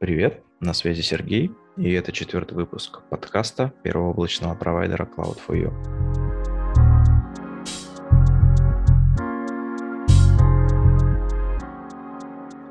Привет, на связи Сергей, и это четвертый выпуск подкаста первого облачного провайдера Cloud4U.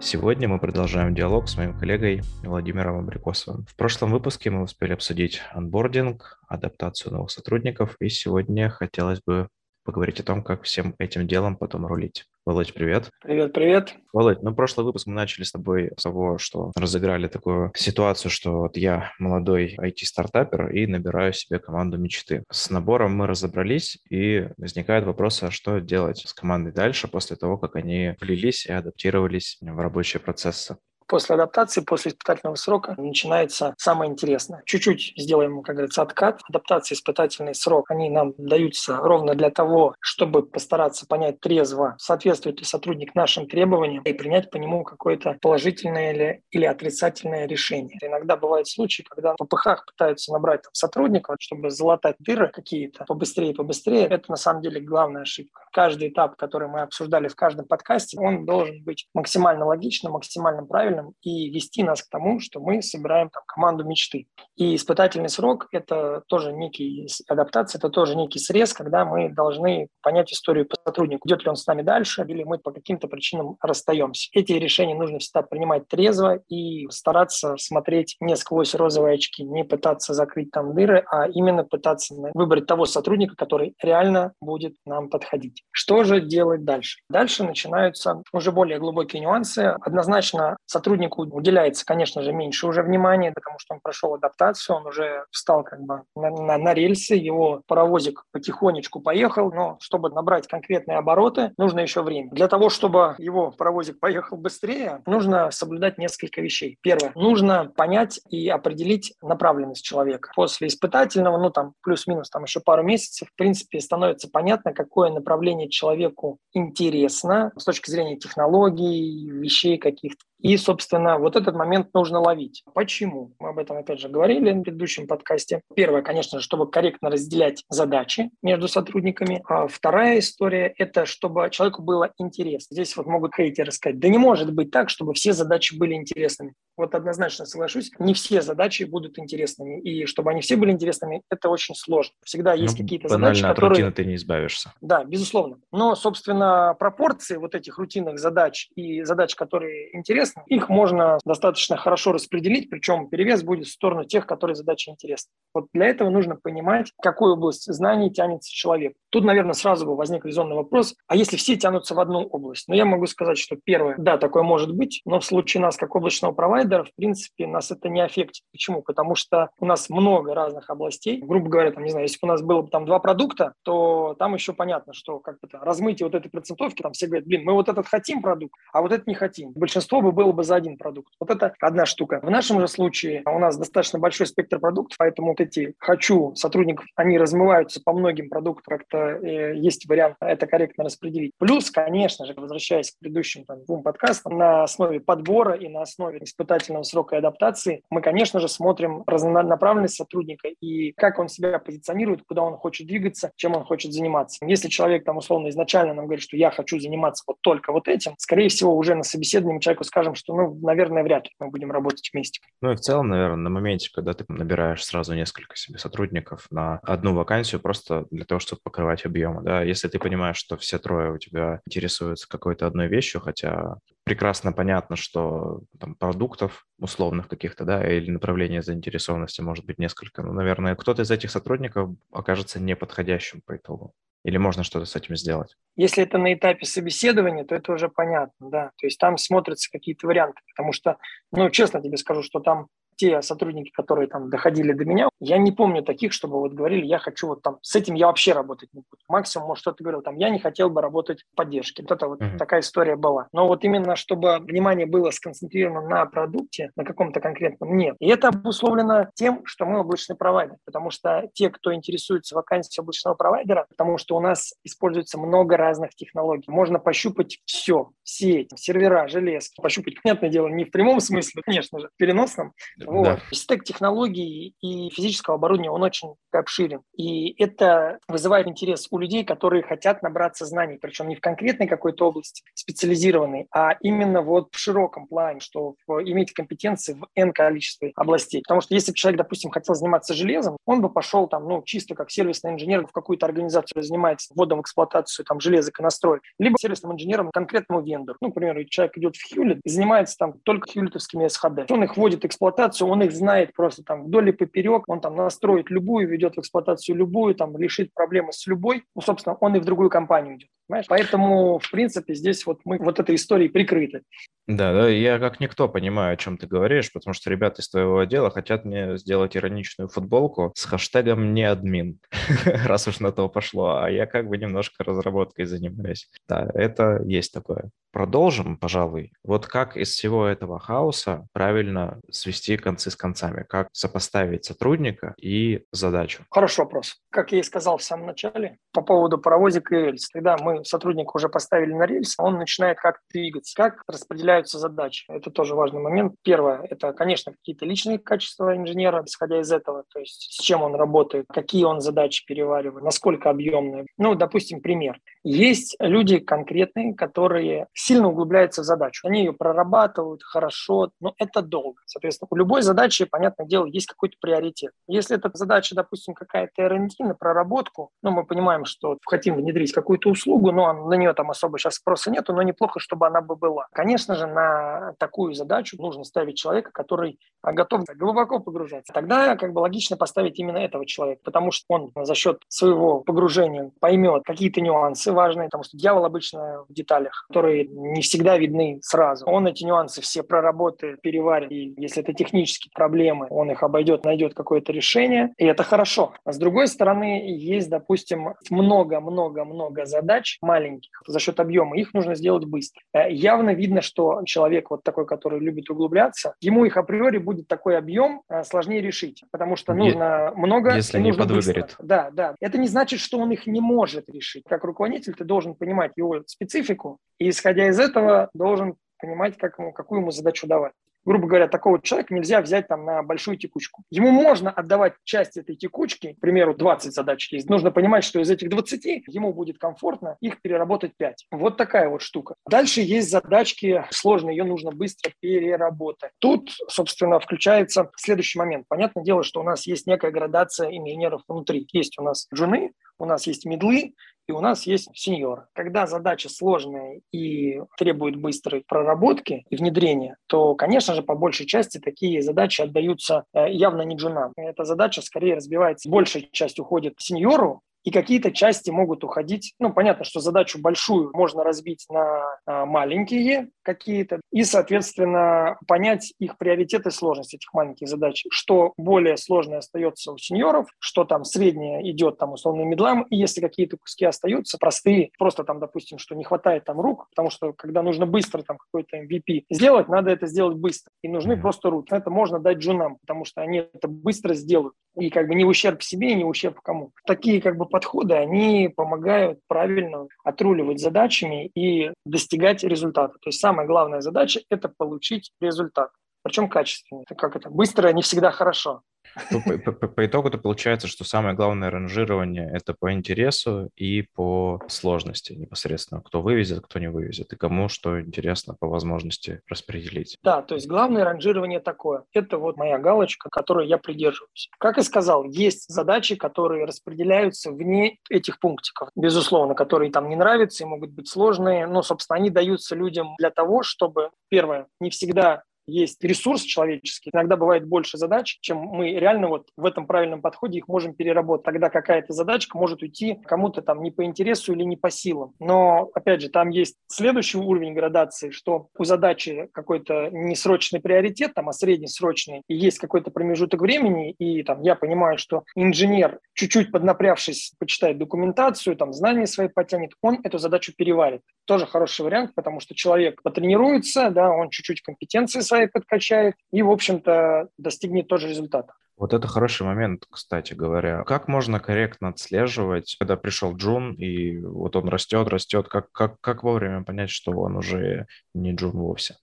Сегодня мы продолжаем диалог с моим коллегой Владимиром Абрикосовым. В прошлом выпуске мы успели обсудить анбординг, адаптацию новых сотрудников, и сегодня хотелось бы поговорить о том, как всем этим делом потом рулить. Володь, привет. Привет, привет. Володь, ну, прошлый выпуск мы начали с тобой с того, что разыграли такую ситуацию, что вот я молодой IT-стартапер и набираю себе команду мечты. С набором мы разобрались, и возникает вопрос, а что делать с командой дальше после того, как они влились и адаптировались в рабочие процессы после адаптации, после испытательного срока начинается самое интересное. Чуть-чуть сделаем, как говорится, откат. Адаптация, испытательный срок, они нам даются ровно для того, чтобы постараться понять трезво, соответствует ли сотрудник нашим требованиям и принять по нему какое-то положительное или, или отрицательное решение. Иногда бывают случаи, когда в ППХ пытаются набрать там, сотрудников, чтобы залатать дыры какие-то побыстрее, побыстрее. Это на самом деле главная ошибка. Каждый этап, который мы обсуждали в каждом подкасте, он должен быть максимально логичным, максимально правильным, правильным и вести нас к тому, что мы собираем там команду мечты. И испытательный срок – это тоже некий адаптация, это тоже некий срез, когда мы должны понять историю по сотруднику, идет ли он с нами дальше, или мы по каким-то причинам расстаемся. Эти решения нужно всегда принимать трезво и стараться смотреть не сквозь розовые очки, не пытаться закрыть там дыры, а именно пытаться выбрать того сотрудника, который реально будет нам подходить. Что же делать дальше? Дальше начинаются уже более глубокие нюансы. Однозначно сотрудник сотруднику уделяется, конечно же, меньше уже внимания, потому что он прошел адаптацию, он уже встал как бы на, на, на рельсы, его паровозик потихонечку поехал, но чтобы набрать конкретные обороты, нужно еще время. Для того, чтобы его паровозик поехал быстрее, нужно соблюдать несколько вещей. Первое, нужно понять и определить направленность человека. После испытательного, ну там плюс-минус там еще пару месяцев, в принципе, становится понятно, какое направление человеку интересно с точки зрения технологий, вещей каких-то. И, собственно, вот этот момент нужно ловить. Почему? Мы об этом, опять же, говорили в предыдущем подкасте. Первое, конечно чтобы корректно разделять задачи между сотрудниками. А вторая история – это чтобы человеку было интересно. Здесь вот могут хейтеры сказать, да не может быть так, чтобы все задачи были интересными. Вот однозначно соглашусь, не все задачи будут интересными. И чтобы они все были интересными, это очень сложно. Всегда есть ну, какие-то задачи, от которые... рутины ты не избавишься. Да, безусловно. Но, собственно, пропорции вот этих рутинных задач и задач, которые интересны, их можно достаточно хорошо распределить, причем перевес будет в сторону тех, которые задачи интересны. Вот для этого нужно понимать, какую область знаний тянется человек. Тут, наверное, сразу бы возник резонный вопрос, а если все тянутся в одну область? Но ну, я могу сказать, что первое, да, такое может быть, но в случае нас как облачного провайдера, в принципе, нас это не аффектит. Почему? Потому что у нас много разных областей. Грубо говоря, там, не знаю, если бы у нас было бы там два продукта, то там еще понятно, что как бы размытие вот этой процентовки, там все говорят, блин, мы вот этот хотим продукт, а вот этот не хотим. Большинство бы было бы за один продукт. Вот это одна штука. В нашем же случае у нас достаточно большой спектр продуктов, поэтому вот эти «хочу» сотрудников, они размываются по многим продуктам, как-то э, есть вариант это корректно распределить. Плюс, конечно же, возвращаясь к предыдущим там, двум подкастам, на основе подбора и на основе испытательного срока и адаптации мы, конечно же, смотрим разнонаправленность сотрудника и как он себя позиционирует, куда он хочет двигаться, чем он хочет заниматься. Если человек там условно изначально нам говорит, что я хочу заниматься вот только вот этим, скорее всего, уже на собеседовании человеку скажем, что, ну, наверное, вряд ли мы будем работать вместе. Ну и в целом, наверное, на моменте, когда ты набираешь сразу несколько себе сотрудников на одну вакансию, просто для того, чтобы покрывать объемы, да, если ты понимаешь, что все трое у тебя интересуются какой-то одной вещью, хотя прекрасно понятно, что там продуктов условных каких-то, да, или направления заинтересованности может быть несколько, но, наверное, кто-то из этих сотрудников окажется неподходящим по итогу. Или можно что-то с этим сделать? Если это на этапе собеседования, то это уже понятно, да. То есть там смотрятся какие-то варианты, потому что, ну, честно тебе скажу, что там те сотрудники, которые там доходили до меня, я не помню таких, чтобы вот говорили, я хочу вот там, с этим я вообще работать не буду. Максимум, может, кто-то говорил, там, я не хотел бы работать в поддержке. Вот это вот uh-huh. такая история была. Но вот именно, чтобы внимание было сконцентрировано на продукте, на каком-то конкретном, нет. И это обусловлено тем, что мы облачный провайдер, потому что те, кто интересуется вакансией облачного провайдера, потому что у нас используется много разных технологий. Можно пощупать все, сеть, сервера, железки. Пощупать, понятное дело, не в прямом смысле, конечно же, в переносном, Вот. Да. Стек технологий и физического оборудования, он очень обширен. И это вызывает интерес у людей, которые хотят набраться знаний, причем не в конкретной какой-то области специализированной, а именно вот в широком плане, что иметь компетенции в N количестве областей. Потому что если бы человек, допустим, хотел заниматься железом, он бы пошел там, ну, чисто как сервисный инженер в какую-то организацию занимается вводом в эксплуатацию там железок и настроек, либо сервисным инженером конкретному вендору. Ну, к примеру, человек идет в Хьюлит и занимается там только хьюлитовскими СХД. Он их вводит в эксплуатацию, он их знает просто там вдоль и поперек, он там настроит любую, ведет в эксплуатацию любую, там решит проблемы с любой, ну, собственно, он и в другую компанию идет. Понимаешь? Поэтому, в принципе, здесь вот мы вот этой историей прикрыты. Да, да, я как никто понимаю, о чем ты говоришь, потому что ребята из твоего отдела хотят мне сделать ироничную футболку с хэштегом «не админ», раз уж на то пошло, а я как бы немножко разработкой занимаюсь. Да, это есть такое. Продолжим, пожалуй. Вот как из всего этого хаоса правильно свести концы с концами? Как сопоставить сотрудника и задачу? Хороший вопрос. Как я и сказал в самом начале, по поводу паровозика и рельс. Когда мы сотрудника уже поставили на рельс, он начинает как двигаться, как распределяются задачи. Это тоже важный момент. Первое – это, конечно, какие-то личные качества инженера, исходя из этого, то есть с чем он работает, какие он задачи переваривает, насколько объемные. Ну, допустим, пример. Есть люди конкретные, которые сильно углубляются в задачу. Они ее прорабатывают хорошо, но это долго. Соответственно, у любой задачи, понятное дело, есть какой-то приоритет. Если эта задача, допустим, какая-то R&D на проработку, ну, мы понимаем, что хотим внедрить какую-то услугу, но на нее там особо сейчас спроса нету, но неплохо, чтобы она бы была. Конечно же, на такую задачу нужно ставить человека, который готов глубоко погружаться. Тогда как бы логично поставить именно этого человека, потому что он за счет своего погружения поймет какие-то нюансы важные, потому что дьявол обычно в деталях, которые не всегда видны сразу. Он эти нюансы все проработает, переварит, и если это технические проблемы, он их обойдет, найдет какое-то решение, и это хорошо. А с другой стороны, есть, допустим, много-много-много задач маленьких за счет объема, их нужно сделать быстро. Э, явно видно, что человек вот такой, который любит углубляться, ему их априори будет такой объем э, сложнее решить, потому что нужно е- много, если не нужно подвыгорит. Быстро. Да, да. Это не значит, что он их не может решить. Как руководитель ты должен понимать его специфику и, исходя из этого, должен понимать, как ему, какую ему задачу давать грубо говоря, такого человека нельзя взять там на большую текучку. Ему можно отдавать часть этой текучки, к примеру, 20 задач есть. Нужно понимать, что из этих 20 ему будет комфортно их переработать 5. Вот такая вот штука. Дальше есть задачки сложные, ее нужно быстро переработать. Тут, собственно, включается следующий момент. Понятное дело, что у нас есть некая градация инженеров внутри. Есть у нас джуны, у нас есть медлы, и у нас есть сеньор. Когда задача сложная и требует быстрой проработки и внедрения, то, конечно же, по большей части такие задачи отдаются э, явно не джунам. Эта задача скорее разбивается, большая часть уходит сеньору, и какие-то части могут уходить. Ну, понятно, что задачу большую можно разбить на а, маленькие какие-то и, соответственно, понять их приоритеты и сложность этих маленьких задач. Что более сложное остается у сеньоров, что там среднее идет там условно медлам, и если какие-то куски остаются, простые, просто там, допустим, что не хватает там рук, потому что когда нужно быстро там какой-то MVP сделать, надо это сделать быстро, и нужны просто руки. Это можно дать джунам, потому что они это быстро сделают, и как бы не в ущерб себе, не в ущерб кому. Такие как бы подходы, они помогают правильно отруливать задачами и достигать результата. То есть самая главная задача – это получить результат. Причем качественный. Это как это? Быстро не всегда хорошо. По, по, по итогу-то получается, что самое главное ранжирование – это по интересу и по сложности непосредственно. Кто вывезет, кто не вывезет, и кому что интересно по возможности распределить. Да, то есть главное ранжирование такое. Это вот моя галочка, которой я придерживаюсь. Как и сказал, есть задачи, которые распределяются вне этих пунктиков, безусловно, которые там не нравятся и могут быть сложные. Но, собственно, они даются людям для того, чтобы, первое, не всегда есть ресурс человеческий, иногда бывает больше задач, чем мы реально вот в этом правильном подходе их можем переработать. Тогда какая-то задачка может уйти кому-то там не по интересу или не по силам. Но, опять же, там есть следующий уровень градации, что у задачи какой-то не срочный приоритет, там, а среднесрочный, и есть какой-то промежуток времени, и там я понимаю, что инженер, чуть-чуть поднапрявшись, почитает документацию, там, знания свои потянет, он эту задачу переварит. Тоже хороший вариант, потому что человек потренируется, да, он чуть-чуть компетенции свои подкачает и, в общем-то, достигнет тоже результата. Вот это хороший момент, кстати говоря. Как можно корректно отслеживать, когда пришел Джун, и вот он растет, растет, как, как, как вовремя понять, что он уже не Джун вовсе?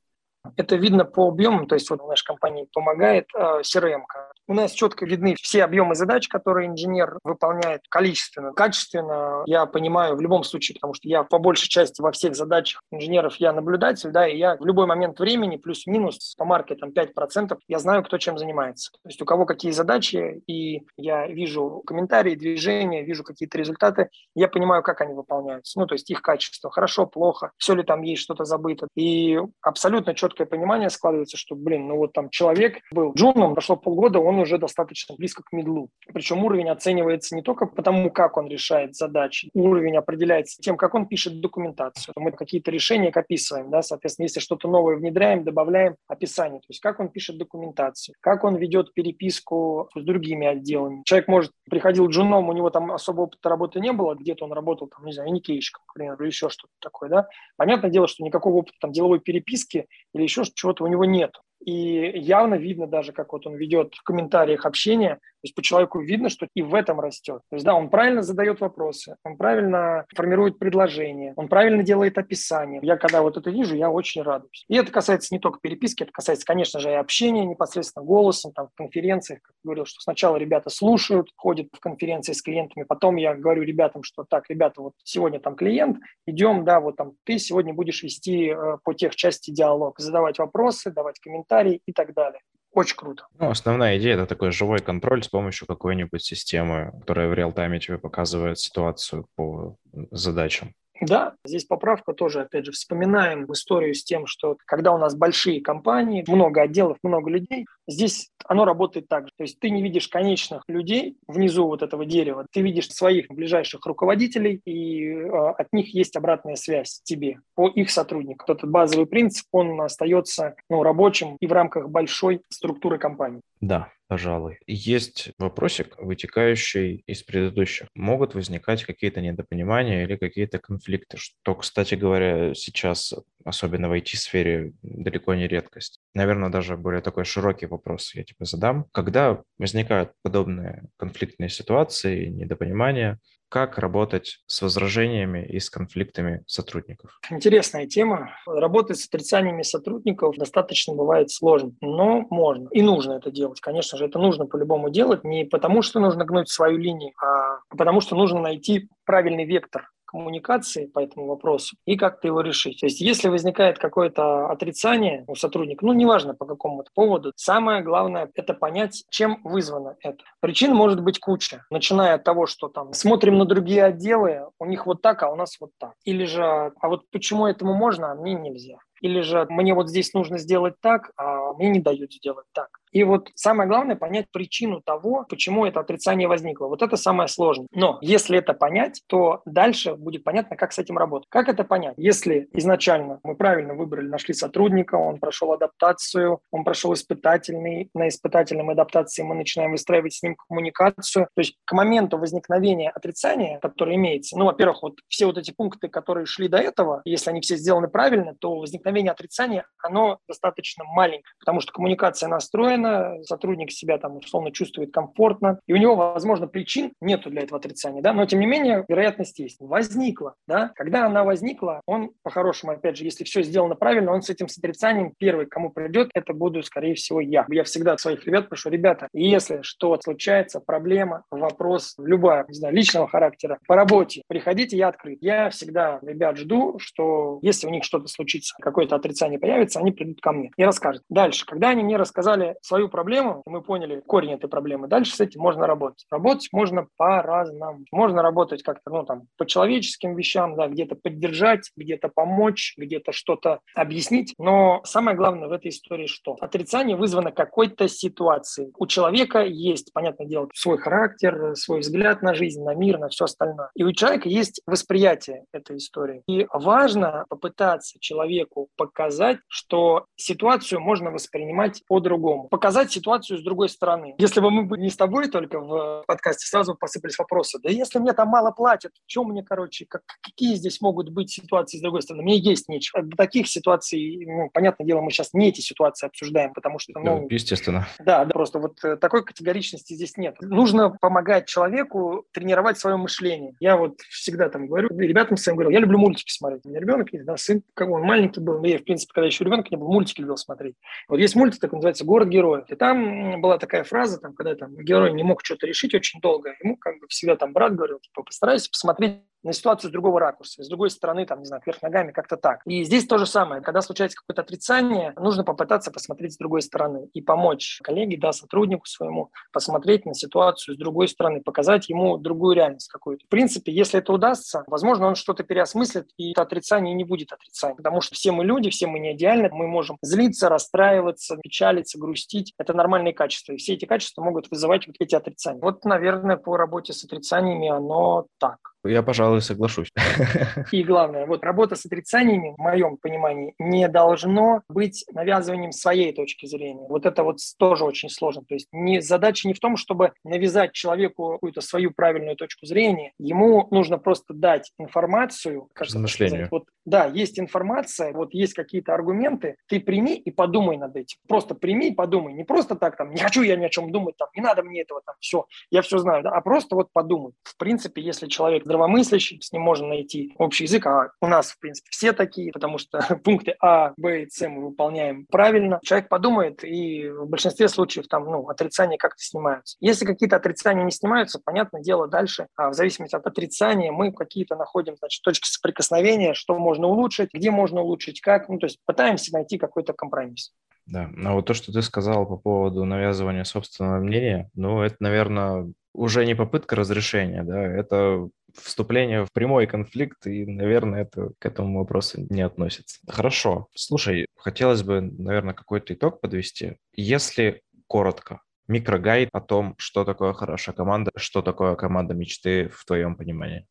Это видно по объемам, то есть вот наша компания помогает э, CRM. У нас четко видны все объемы задач, которые инженер выполняет количественно. Качественно я понимаю в любом случае, потому что я по большей части во всех задачах инженеров я наблюдатель, да, и я в любой момент времени плюс-минус по маркетам 5% я знаю, кто чем занимается. То есть у кого какие задачи, и я вижу комментарии, движения, вижу какие-то результаты, я понимаю, как они выполняются. Ну, то есть их качество, хорошо, плохо, все ли там есть что-то забыто. И абсолютно четкое понимание складывается, что, блин, ну вот там человек был джуном, прошло полгода, он уже достаточно близко к медлу. Причем уровень оценивается не только потому, как он решает задачи, уровень определяется тем, как он пишет документацию. Мы какие-то решения описываем, да, соответственно, если что-то новое внедряем, добавляем описание, то есть как он пишет документацию, как он ведет переписку с другими отделами. Человек может, приходил джуном, у него там особо опыта работы не было, где-то он работал, там, не знаю, никейщиком, например, или еще что-то такое, да. Понятное дело, что никакого опыта там деловой переписки или еще чего-то у него нет. И явно видно даже, как вот он ведет в комментариях общения, то есть по человеку видно, что и в этом растет. То есть да, он правильно задает вопросы, он правильно формирует предложения, он правильно делает описание. Я когда вот это вижу, я очень радуюсь. И это касается не только переписки, это касается, конечно же, и общения непосредственно голосом, там, в конференциях, как говорил, что сначала ребята слушают, ходят в конференции с клиентами, потом я говорю ребятам, что так, ребята, вот сегодня там клиент, идем, да, вот там ты сегодня будешь вести э, по тех части диалог, задавать вопросы, давать комментарии, и так далее. Очень круто. Ну, основная идея – это такой живой контроль с помощью какой-нибудь системы, которая в реал-тайме тебе показывает ситуацию по задачам. Да, здесь поправка тоже, опять же, вспоминаем историю с тем, что когда у нас большие компании, много отделов, много людей, здесь оно работает так же. То есть ты не видишь конечных людей внизу вот этого дерева, ты видишь своих ближайших руководителей, и э, от них есть обратная связь тебе по их сотрудникам. Этот базовый принцип, он остается ну, рабочим и в рамках большой структуры компании. Да, пожалуй. Есть вопросик, вытекающий из предыдущих. Могут возникать какие-то недопонимания или какие-то конфликты, что, кстати говоря, сейчас, особенно в IT-сфере, далеко не редкость. Наверное, даже более такой широкий вопрос я тебе задам. Когда возникают подобные конфликтные ситуации, недопонимания, как работать с возражениями и с конфликтами сотрудников? Интересная тема. Работать с отрицаниями сотрудников достаточно бывает сложно, но можно и нужно это делать. Конечно же, это нужно по-любому делать не потому, что нужно гнуть свою линию, а потому что нужно найти правильный вектор коммуникации по этому вопросу и как-то его решить. То есть если возникает какое-то отрицание у сотрудника, ну неважно по какому-то поводу, самое главное это понять, чем вызвано это. Причин может быть куча, начиная от того, что там смотрим на другие отделы, у них вот так, а у нас вот так. Или же, а вот почему этому можно, а мне нельзя. Или же мне вот здесь нужно сделать так, а мне не дают сделать так. И вот самое главное понять причину того, почему это отрицание возникло. Вот это самое сложное. Но если это понять, то дальше будет понятно, как с этим работать. Как это понять? Если изначально мы правильно выбрали, нашли сотрудника, он прошел адаптацию, он прошел испытательный, на испытательном адаптации мы начинаем выстраивать с ним коммуникацию. То есть к моменту возникновения отрицания, которое имеется, ну, во-первых, вот все вот эти пункты, которые шли до этого, если они все сделаны правильно, то возникновение отрицания, оно достаточно маленькое, потому что коммуникация настроена, сотрудник себя там условно чувствует комфортно, и у него, возможно, причин нету для этого отрицания, да, но тем не менее вероятность есть. Возникла, да, когда она возникла, он по-хорошему, опять же, если все сделано правильно, он с этим с отрицанием первый, кому придет, это буду, скорее всего, я. Я всегда своих ребят прошу, ребята, если что случается, проблема, вопрос, любая, не знаю, личного характера, по работе, приходите, я открыт. Я всегда ребят жду, что если у них что-то случится, какое-то отрицание появится, они придут ко мне и расскажут. Дальше, когда они мне рассказали свою проблему, мы поняли корень этой проблемы, дальше с этим можно работать. Работать можно по-разному. Можно работать как-то, ну, там, по человеческим вещам, да, где-то поддержать, где-то помочь, где-то что-то объяснить. Но самое главное в этой истории что? Отрицание вызвано какой-то ситуацией. У человека есть, понятное дело, свой характер, свой взгляд на жизнь, на мир, на все остальное. И у человека есть восприятие этой истории. И важно попытаться человеку показать, что ситуацию можно воспринимать по-другому показать ситуацию с другой стороны. Если бы мы были не с тобой только в подкасте, сразу посыпались вопросы. Да если мне там мало платят, что мне, короче, как, какие здесь могут быть ситуации с другой стороны? Мне есть нечего. До таких ситуаций, ну, понятное дело, мы сейчас не эти ситуации обсуждаем, потому что... Ну, Естественно. Да, да, просто вот э, такой категоричности здесь нет. Нужно помогать человеку тренировать свое мышление. Я вот всегда там говорю, ребятам своим говорю, я люблю мультики смотреть. У меня ребенок есть, да, сын, как он маленький был, любил, я, в принципе, когда еще ребенок не был, мультики любил смотреть. Вот есть мультик, такой называется «Город героев». И там была такая фраза, там, когда там герой не мог что-то решить очень долго, ему как бы всегда там брат говорил, типа, постарайся посмотреть на ситуацию с другого ракурса, с другой стороны, там, не знаю, вверх ногами, как-то так. И здесь то же самое. Когда случается какое-то отрицание, нужно попытаться посмотреть с другой стороны и помочь коллеге, да, сотруднику своему посмотреть на ситуацию с другой стороны, показать ему другую реальность какую-то. В принципе, если это удастся, возможно, он что-то переосмыслит, и это отрицание не будет отрицанием, потому что все мы люди, все мы не идеальны, мы можем злиться, расстраиваться, печалиться, грустить. Это нормальные качества, и все эти качества могут вызывать вот эти отрицания. Вот, наверное, по работе с отрицаниями оно так. Я, пожалуй, соглашусь. И главное, вот работа с отрицаниями, в моем понимании, не должно быть навязыванием своей точки зрения. Вот это вот тоже очень сложно. То есть не, задача не в том, чтобы навязать человеку какую-то свою правильную точку зрения. Ему нужно просто дать информацию. Как Размышлению. Вот, да, есть информация, вот есть какие-то аргументы, ты прими и подумай над этим. Просто прими и подумай. Не просто так там, не хочу я ни о чем думать, там, не надо мне этого, там, все, я все знаю, да, а просто вот подумай. В принципе, если человек здравомыслящий, с ним можно найти общий язык, а у нас, в принципе, все такие, потому что пункты А, Б и С мы выполняем правильно. Человек подумает, и в большинстве случаев там, ну, отрицания как-то снимаются. Если какие-то отрицания не снимаются, понятное дело, дальше, а в зависимости от отрицания, мы какие-то находим, значит, точки соприкосновения, что можно улучшить, где можно улучшить, как, ну, то есть пытаемся найти какой-то компромисс. Да, а вот то, что ты сказал по поводу навязывания собственного мнения, ну, это, наверное, уже не попытка разрешения, да, это вступление в прямой конфликт, и, наверное, это к этому вопросу не относится. Хорошо. Слушай, хотелось бы, наверное, какой-то итог подвести. Если коротко, микрогайд о том, что такое хорошая команда, что такое команда мечты в твоем понимании.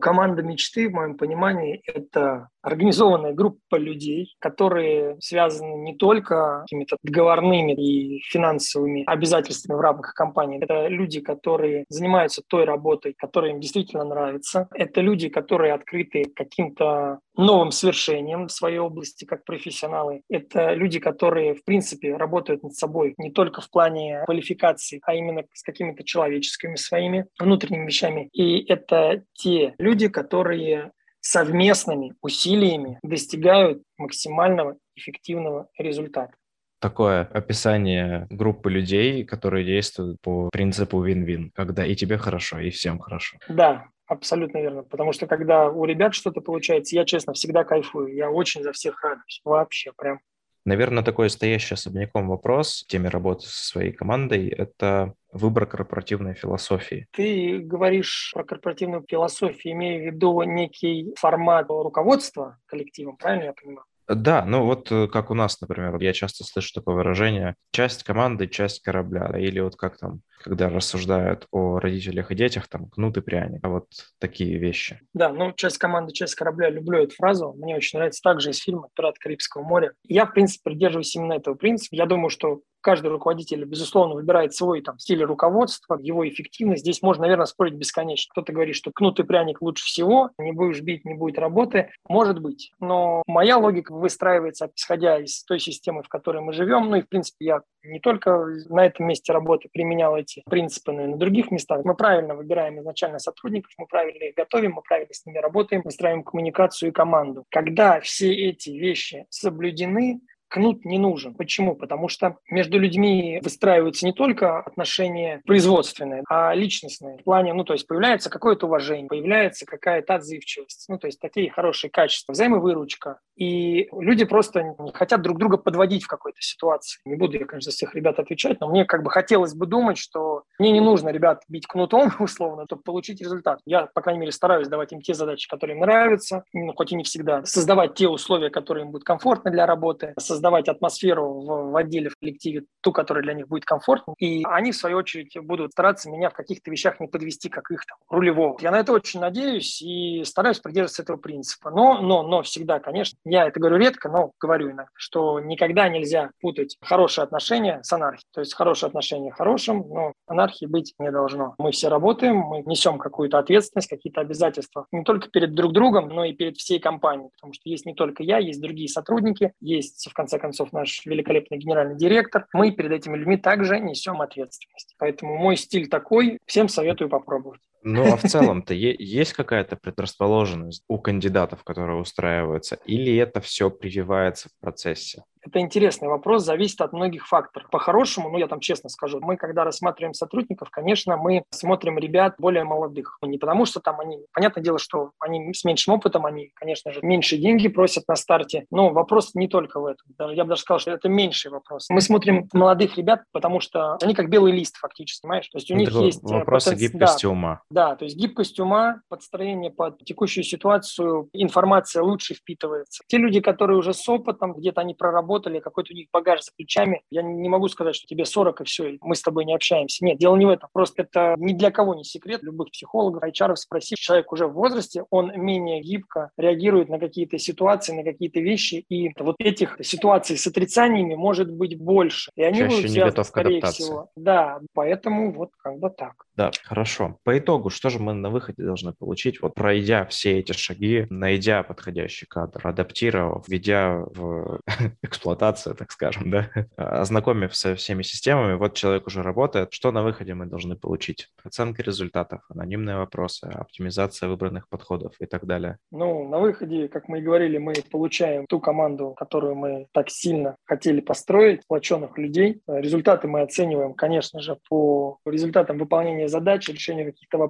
Команда мечты, в моем понимании, это организованная группа людей, которые связаны не только какими-то договорными и финансовыми обязательствами в рамках компании. Это люди, которые занимаются той работой, которая им действительно нравится. Это люди, которые открыты каким-то новым свершением в своей области как профессионалы. Это люди, которые, в принципе, работают над собой не только в плане квалификации, а именно с какими-то человеческими своими внутренними вещами. И это те люди, которые совместными усилиями достигают максимального эффективного результата. Такое описание группы людей, которые действуют по принципу вин-вин, когда и тебе хорошо, и всем хорошо. Да, абсолютно верно. Потому что когда у ребят что-то получается, я, честно, всегда кайфую. Я очень за всех радуюсь. Вообще, прям. Наверное, такой стоящий особняком вопрос в теме работы со своей командой – это выбор корпоративной философии. Ты говоришь про корпоративную философию, имея в виду некий формат руководства коллективом, правильно я понимаю? Да, ну вот э, как у нас, например, я часто слышу такое выражение «часть команды, часть корабля», или вот как там, когда рассуждают о родителях и детях, там, кнут и пряник, а вот такие вещи. Да, ну, часть команды, часть корабля, люблю эту фразу, мне очень нравится также из фильма «Пираты Карибского моря». Я, в принципе, придерживаюсь именно этого принципа. Я думаю, что каждый руководитель, безусловно, выбирает свой там, стиль руководства, его эффективность. Здесь можно, наверное, спорить бесконечно. Кто-то говорит, что кнут и пряник лучше всего, не будешь бить, не будет работы. Может быть. Но моя логика выстраивается, исходя из той системы, в которой мы живем. Ну и, в принципе, я не только на этом месте работы применял эти принципы, но и на других местах. Мы правильно выбираем изначально сотрудников, мы правильно их готовим, мы правильно с ними работаем, выстраиваем коммуникацию и команду. Когда все эти вещи соблюдены, кнут не нужен. Почему? Потому что между людьми выстраиваются не только отношения производственные, а личностные. В плане, ну, то есть появляется какое-то уважение, появляется какая-то отзывчивость, ну, то есть такие хорошие качества, взаимовыручка. И люди просто не хотят друг друга подводить в какой-то ситуации. Не буду я, конечно, всех ребят отвечать, но мне как бы хотелось бы думать, что мне не нужно ребят бить кнутом, условно, чтобы получить результат. Я, по крайней мере, стараюсь давать им те задачи, которые им нравятся, ну, хоть и не всегда. Создавать те условия, которые им будут комфортны для работы, создавать атмосферу в, в отделе, в коллективе, ту, которая для них будет комфортна. И они, в свою очередь, будут стараться меня в каких-то вещах не подвести, как их там, рулевого. Я на это очень надеюсь и стараюсь придерживаться этого принципа. Но, но, но всегда, конечно, я это говорю редко, но говорю иногда, что никогда нельзя путать хорошие отношения с анархией. То есть хорошие отношения хорошим, но анархии быть не должно. Мы все работаем, мы несем какую-то ответственность, какие-то обязательства не только перед друг другом, но и перед всей компанией, потому что есть не только я, есть другие сотрудники, есть, в конце конце концов, наш великолепный генеральный директор, мы перед этими людьми также несем ответственность. Поэтому мой стиль такой, всем советую попробовать. Ну, а в целом-то есть какая-то предрасположенность у кандидатов, которые устраиваются, или это все прививается в процессе? Это интересный вопрос, зависит от многих факторов. По-хорошему, ну я там честно скажу, мы когда рассматриваем сотрудников, конечно, мы смотрим ребят более молодых. Не потому что там они, понятное дело, что они с меньшим опытом, они, конечно же, меньше деньги просят на старте, но вопрос не только в этом. Даже, я бы даже сказал, что это меньший вопрос. Мы смотрим молодых ребят, потому что они как белый лист фактически, понимаешь? То есть у ну, них есть... Э, вопросы потенци... гибкости да, ума. Да, то есть гибкость ума, подстроение под текущую ситуацию, информация лучше впитывается. Те люди, которые уже с опытом, где-то они проработали, работали, какой-то у них багаж за плечами. Я не могу сказать, что тебе 40 и все, мы с тобой не общаемся. Нет, дело не в этом. Просто это ни для кого не секрет. Любых психологов, HR спроси, человек уже в возрасте, он менее гибко реагирует на какие-то ситуации, на какие-то вещи. И вот этих ситуаций с отрицаниями может быть больше. И они Чаще будут не готов к всего. Да, поэтому вот как бы так. Да, хорошо. По итогу, что же мы на выходе должны получить? Вот пройдя все эти шаги, найдя подходящий кадр, адаптировав, введя в эксплуатацию, так скажем, да, ознакомив со всеми системами, вот человек уже работает, что на выходе мы должны получить? Оценка результатов, анонимные вопросы, оптимизация выбранных подходов и так далее. Ну, на выходе, как мы и говорили, мы получаем ту команду, которую мы так сильно хотели построить, сплоченных людей. Результаты мы оцениваем, конечно же, по результатам выполнения задач, решения каких-то вопросов.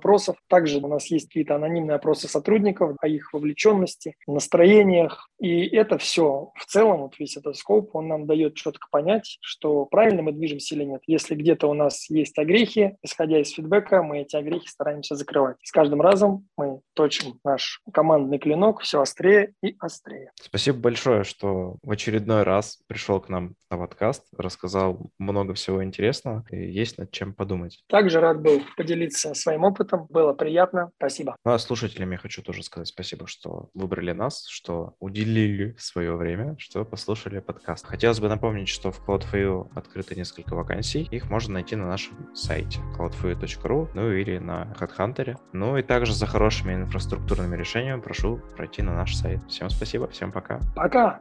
Также у нас есть какие-то анонимные опросы сотрудников о их вовлеченности, настроениях. И это все в целом, вот весь этот скоп, он нам дает четко понять, что правильно мы движемся или нет. Если где-то у нас есть огрехи, исходя из фидбэка, мы эти огрехи стараемся закрывать. С каждым разом мы точим наш командный клинок все острее и острее. Спасибо большое, что в очередной раз пришел к нам на подкаст, рассказал много всего интересного, и есть над чем подумать. Также рад был поделиться своим опытом. Было приятно. Спасибо. Ну, а слушателям я хочу тоже сказать спасибо, что выбрали нас, что уделили свое время, что послушали подкаст. Хотелось бы напомнить, что в Cloud4U открыто несколько вакансий. Их можно найти на нашем сайте cloud4u.ru, ну или на HeadHunter. Ну и также за хорошими инфраструктурными решениями прошу пройти на наш сайт. Всем спасибо, всем пока. Пока!